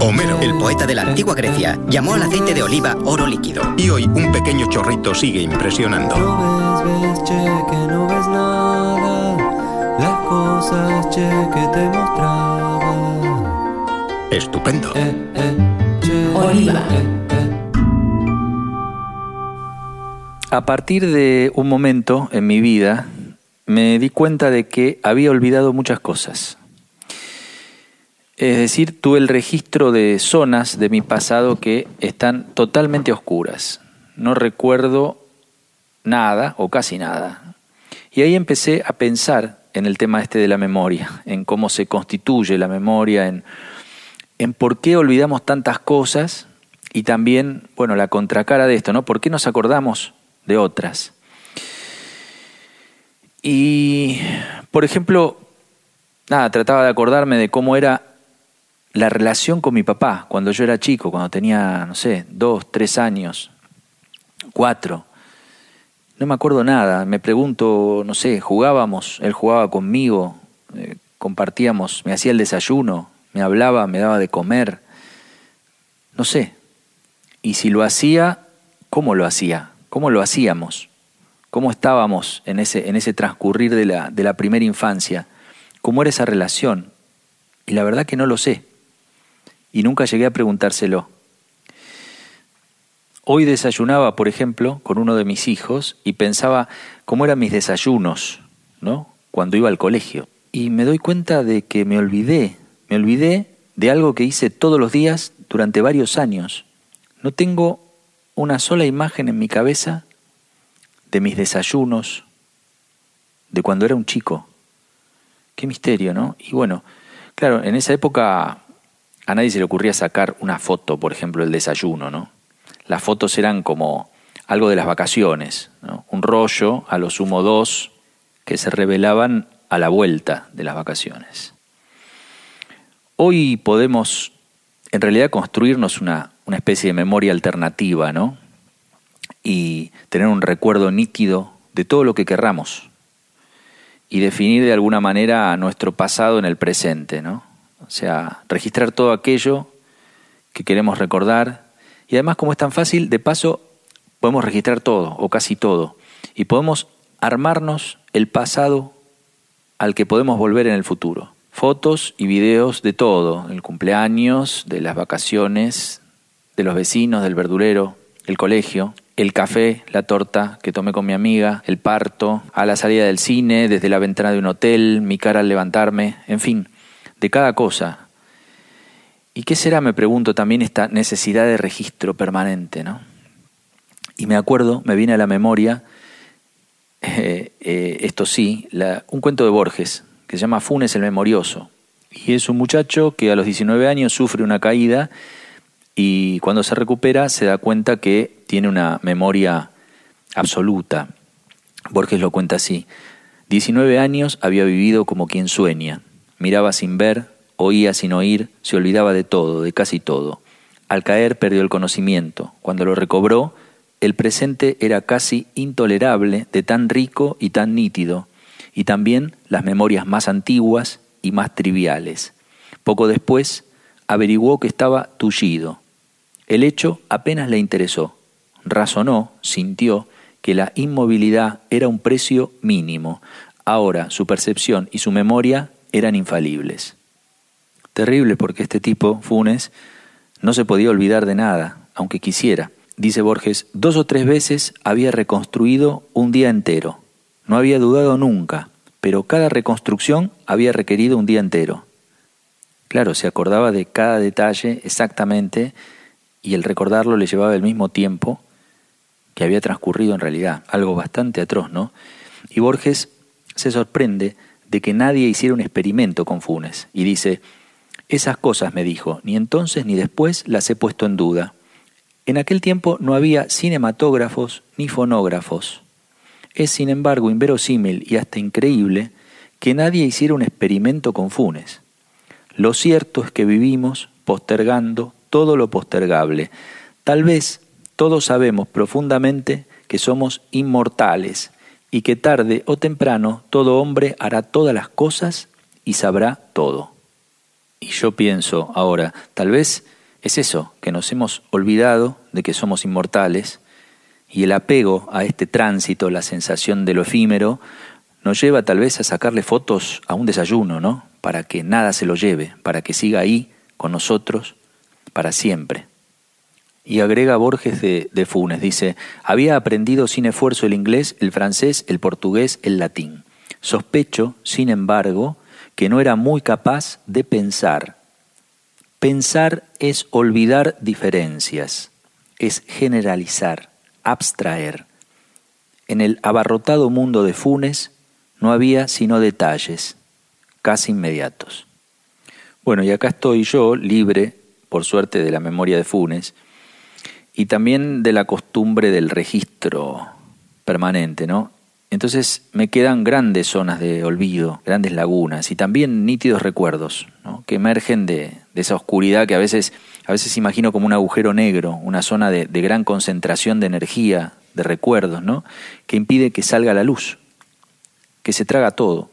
Homero, el poeta de la antigua Grecia, llamó al aceite de oliva oro líquido. Y hoy un pequeño chorrito sigue impresionando. No ves, ves, che, que no ves nada. Las cosas, che, que te mostraba. Estupendo. Eh, eh, che, Oliva. eh. A partir de un momento en mi vida me di cuenta de que había olvidado muchas cosas. Es decir, tuve el registro de zonas de mi pasado que están totalmente oscuras. No recuerdo nada o casi nada. Y ahí empecé a pensar en el tema este de la memoria, en cómo se constituye la memoria, en, en por qué olvidamos tantas cosas y también, bueno, la contracara de esto, ¿no? ¿Por qué nos acordamos de otras? Y, por ejemplo, nada, trataba de acordarme de cómo era la relación con mi papá cuando yo era chico, cuando tenía, no sé, dos, tres años, cuatro. No me acuerdo nada, me pregunto, no sé, jugábamos, él jugaba conmigo, eh, compartíamos, me hacía el desayuno, me hablaba, me daba de comer, no sé. Y si lo hacía, ¿cómo lo hacía? ¿Cómo lo hacíamos? ¿Cómo estábamos en ese, en ese transcurrir de la, de la primera infancia? ¿Cómo era esa relación? Y la verdad que no lo sé. Y nunca llegué a preguntárselo. Hoy desayunaba, por ejemplo, con uno de mis hijos y pensaba cómo eran mis desayunos, ¿no? Cuando iba al colegio. Y me doy cuenta de que me olvidé, me olvidé de algo que hice todos los días durante varios años. No tengo una sola imagen en mi cabeza de mis desayunos, de cuando era un chico. Qué misterio, ¿no? Y bueno, claro, en esa época a nadie se le ocurría sacar una foto, por ejemplo, del desayuno, ¿no? Las fotos eran como algo de las vacaciones, ¿no? un rollo, a lo sumo dos, que se revelaban a la vuelta de las vacaciones. Hoy podemos, en realidad, construirnos una, una especie de memoria alternativa, ¿no? Y tener un recuerdo nítido de todo lo que querramos y definir de alguna manera nuestro pasado en el presente, ¿no? O sea, registrar todo aquello que queremos recordar. Y además, como es tan fácil, de paso podemos registrar todo o casi todo. Y podemos armarnos el pasado al que podemos volver en el futuro. Fotos y videos de todo, el cumpleaños, de las vacaciones, de los vecinos, del verdurero, el colegio, el café, la torta que tomé con mi amiga, el parto, a la salida del cine, desde la ventana de un hotel, mi cara al levantarme, en fin, de cada cosa. ¿Y qué será, me pregunto, también esta necesidad de registro permanente, ¿no? Y me acuerdo, me viene a la memoria, eh, eh, esto sí, un cuento de Borges, que se llama Funes el Memorioso. Y es un muchacho que a los 19 años sufre una caída y cuando se recupera se da cuenta que tiene una memoria absoluta. Borges lo cuenta así. 19 años había vivido como quien sueña. Miraba sin ver, oía sin oír, se olvidaba de todo, de casi todo. Al caer perdió el conocimiento. Cuando lo recobró, el presente era casi intolerable de tan rico y tan nítido, y también las memorias más antiguas y más triviales. Poco después, averiguó que estaba tullido. El hecho apenas le interesó. Razonó, sintió que la inmovilidad era un precio mínimo. Ahora su percepción y su memoria eran infalibles. Terrible porque este tipo, Funes, no se podía olvidar de nada, aunque quisiera. Dice Borges, dos o tres veces había reconstruido un día entero. No había dudado nunca, pero cada reconstrucción había requerido un día entero. Claro, se acordaba de cada detalle exactamente y el recordarlo le llevaba el mismo tiempo que había transcurrido en realidad, algo bastante atroz, ¿no? Y Borges se sorprende de que nadie hiciera un experimento con Funes y dice, esas cosas, me dijo, ni entonces ni después las he puesto en duda. En aquel tiempo no había cinematógrafos ni fonógrafos. Es, sin embargo, inverosímil y hasta increíble que nadie hiciera un experimento con Funes. Lo cierto es que vivimos postergando todo lo postergable. Tal vez todos sabemos profundamente que somos inmortales y que tarde o temprano todo hombre hará todas las cosas y sabrá todo. Y yo pienso ahora, tal vez es eso, que nos hemos olvidado de que somos inmortales y el apego a este tránsito, la sensación de lo efímero, nos lleva tal vez a sacarle fotos a un desayuno, ¿no? Para que nada se lo lleve, para que siga ahí con nosotros para siempre. Y agrega Borges de, Funes, dice, había aprendido sin esfuerzo el inglés, el francés, el portugués, el latín. Sospecho, sin embargo, que no era muy capaz de pensar. Pensar es olvidar diferencias, es generalizar, abstraer. En el abarrotado mundo de Funes no había sino detalles, casi inmediatos. Bueno, y acá estoy yo, libre, por suerte, de la memoria de Funes, y también de la costumbre del registro permanente, ¿no? Entonces me quedan grandes zonas de olvido, grandes lagunas y también nítidos recuerdos que emergen de, esa oscuridad que a veces, a veces imagino como un agujero negro, una zona de, de gran concentración de energía, de recuerdos, ¿no? que impide que salga la luz, que se traga todo.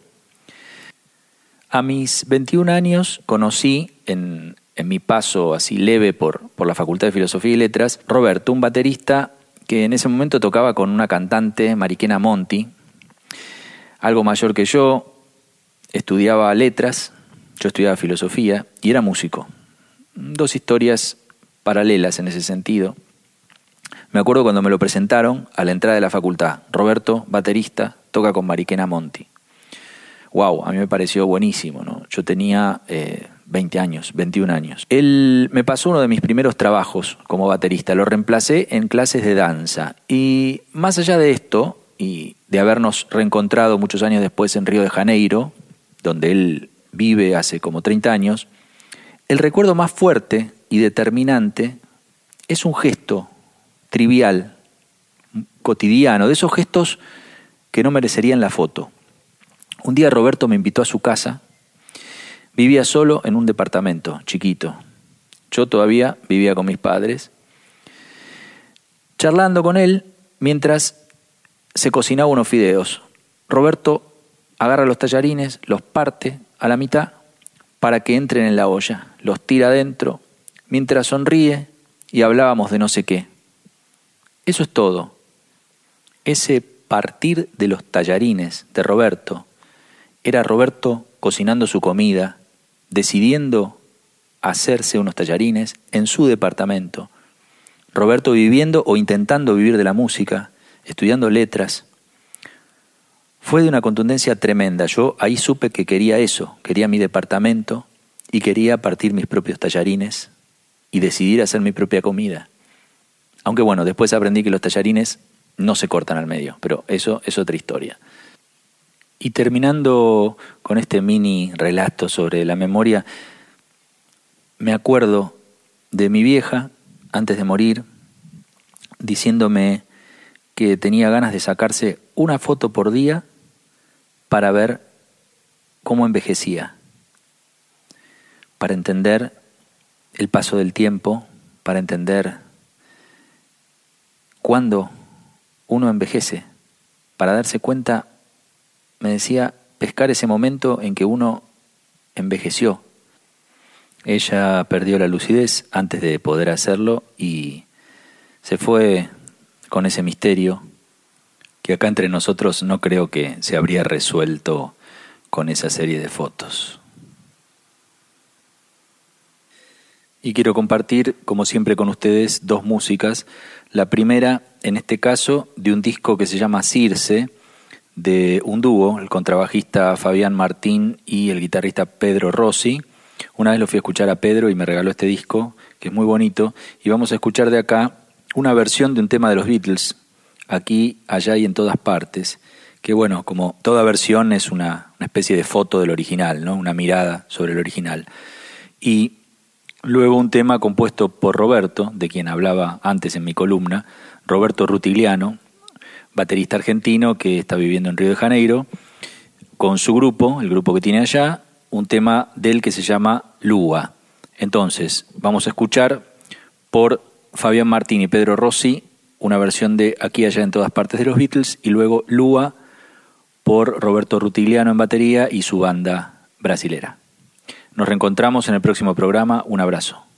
A mis 21 años conocí en, en mi paso así leve por, por la Facultad de Filosofía y Letras, Roberto, un baterista que en ese momento tocaba con una cantante, Mariquena Monti, algo mayor que yo, estudiaba letras, yo estudiaba filosofía y era músico. Dos historias paralelas en ese sentido. Me acuerdo cuando me lo presentaron a la entrada de la facultad. Roberto, baterista, toca con Mariquena Monti. Wow, a mí me pareció buenísimo, ¿no? Yo tenía eh, 20 años, 21 años. Él me pasó uno de mis primeros trabajos como baterista, lo reemplacé en clases de danza. Y más allá de esto, y de habernos reencontrado muchos años después en Río de Janeiro, donde él vive hace como 30 años, el recuerdo más fuerte y determinante es un gesto trivial, cotidiano, de esos gestos que no merecerían la foto. Un día Roberto me invitó a su casa Vivía solo en un departamento chiquito. Yo todavía vivía con mis padres. Charlando con él mientras se cocinaba unos fideos. Roberto agarra los tallarines, los parte a la mitad para que entren en la olla, los tira adentro, mientras sonríe y hablábamos de no sé qué. Eso es todo. Ese partir de los tallarines de Roberto era Roberto cocinando su comida, decidiendo hacerse unos tallarines en su departamento. Roberto viviendo o intentando vivir de la música, estudiando letras. Fue de una contundencia tremenda. Yo ahí supe que quería eso, quería mi departamento y quería partir mis propios tallarines y decidir hacer mi propia comida. Aunque bueno, después aprendí que los tallarines no se cortan al medio, pero eso es otra historia. Y terminando con este mini relato sobre la memoria, me acuerdo de mi vieja, antes de morir, diciéndome que tenía ganas de sacarse una foto por día para ver cómo envejecía, para entender el paso del tiempo, para entender cuándo uno envejece, para darse cuenta me decía pescar ese momento en que uno envejeció. Ella perdió la lucidez antes de poder hacerlo y se fue con ese misterio que acá entre nosotros no creo que se habría resuelto con esa serie de fotos. Y quiero compartir, como siempre con ustedes, dos músicas. La primera, en este caso, de un disco que se llama Circe, de un dúo, el contrabajista Fabián Martín y el guitarrista Pedro Rossi. Una vez lo fui a escuchar a Pedro y me regaló este disco, que es muy bonito, y vamos a escuchar de acá una versión de un tema de los Beatles, aquí, allá y en todas partes, que bueno, como toda versión es una, una especie de foto del original, ¿no? una mirada sobre el original. Y Luego un tema compuesto por Roberto, de quien hablaba antes en mi columna, Roberto Rutigliano, baterista argentino que está viviendo en Río de Janeiro, con su grupo, el grupo que tiene allá, un tema del que se llama Lua. Entonces, vamos a escuchar por Fabián Martín y Pedro Rossi una versión de Aquí, allá, en todas partes de los Beatles y luego Lua por Roberto Rutigliano en batería y su banda brasilera. Nos reencontramos en el próximo programa. Un abrazo.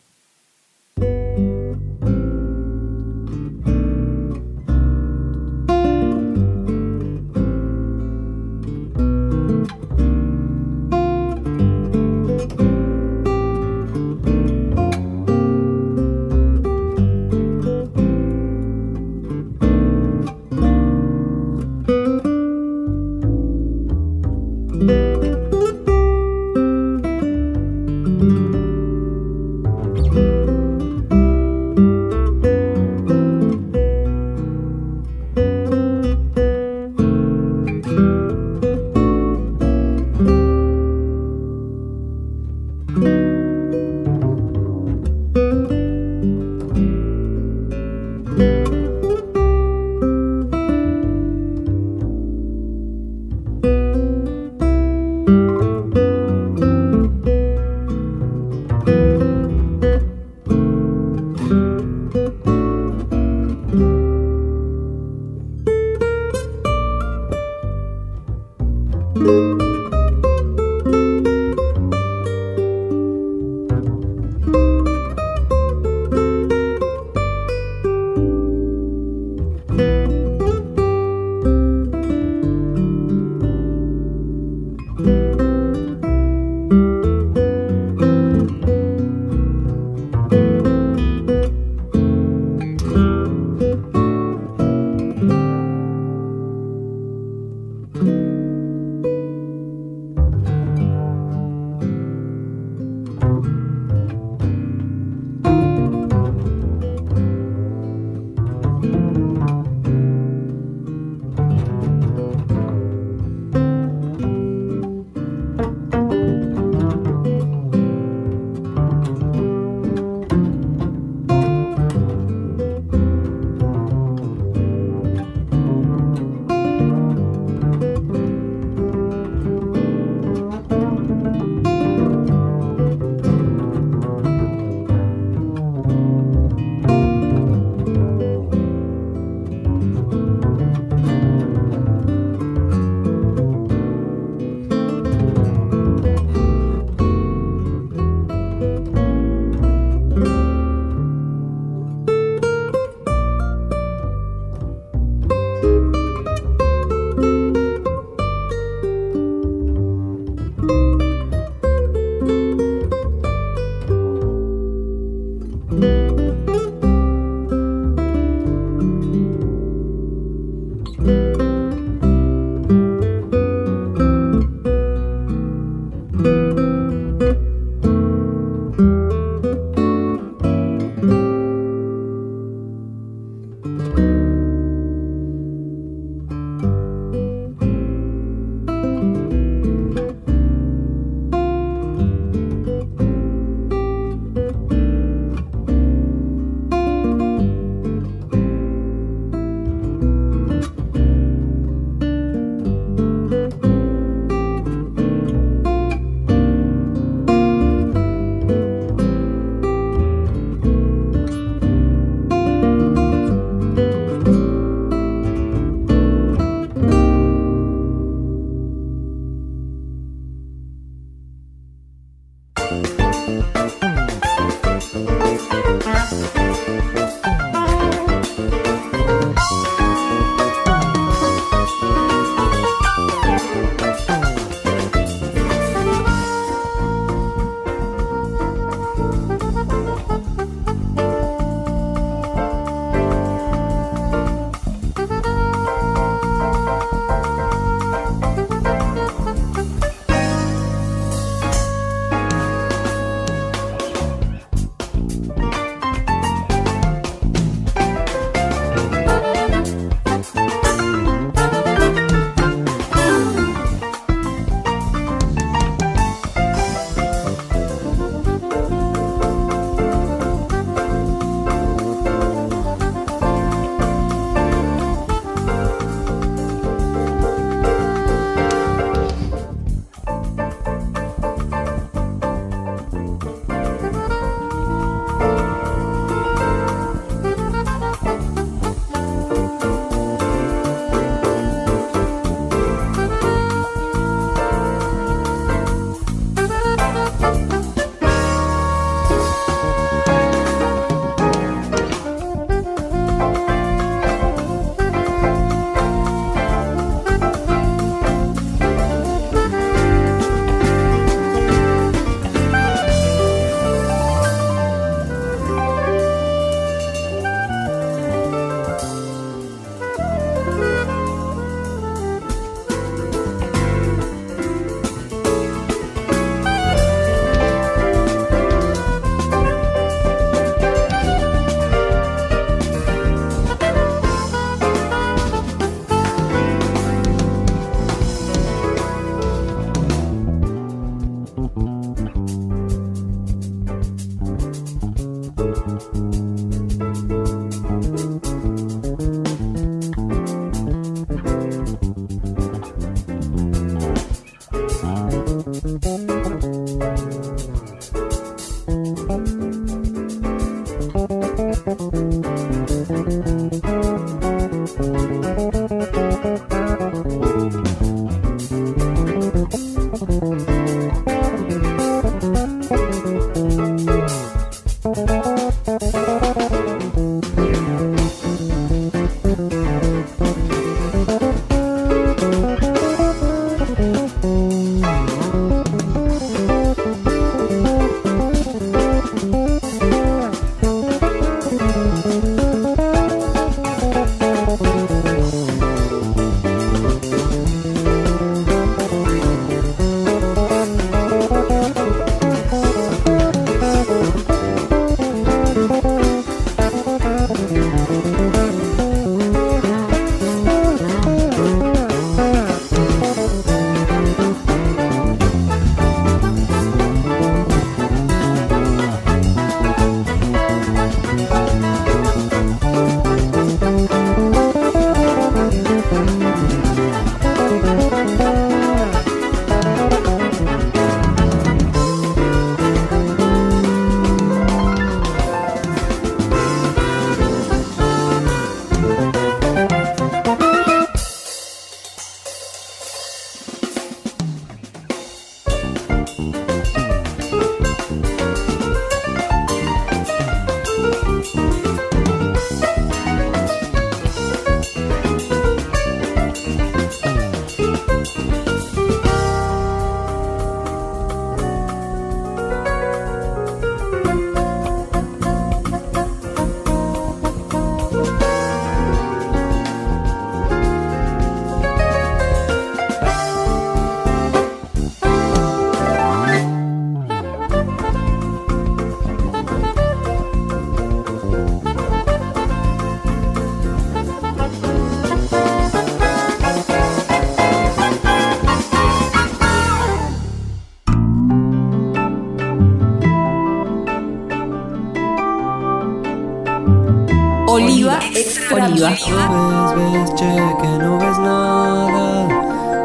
Oliva. No ves, ves, che, que no ves nada.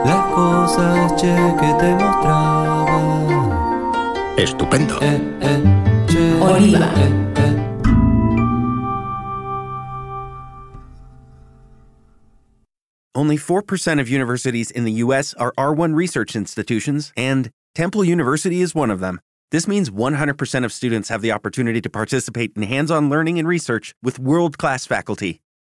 Las cosas, che, que te mostraba. Estupendo. Eh, eh, che, Oliva. eh, eh. Only 4% of universities in the U.S. are R1 research institutions, and Temple University is one of them. This means 100% of students have the opportunity to participate in hands on learning and research with world class faculty.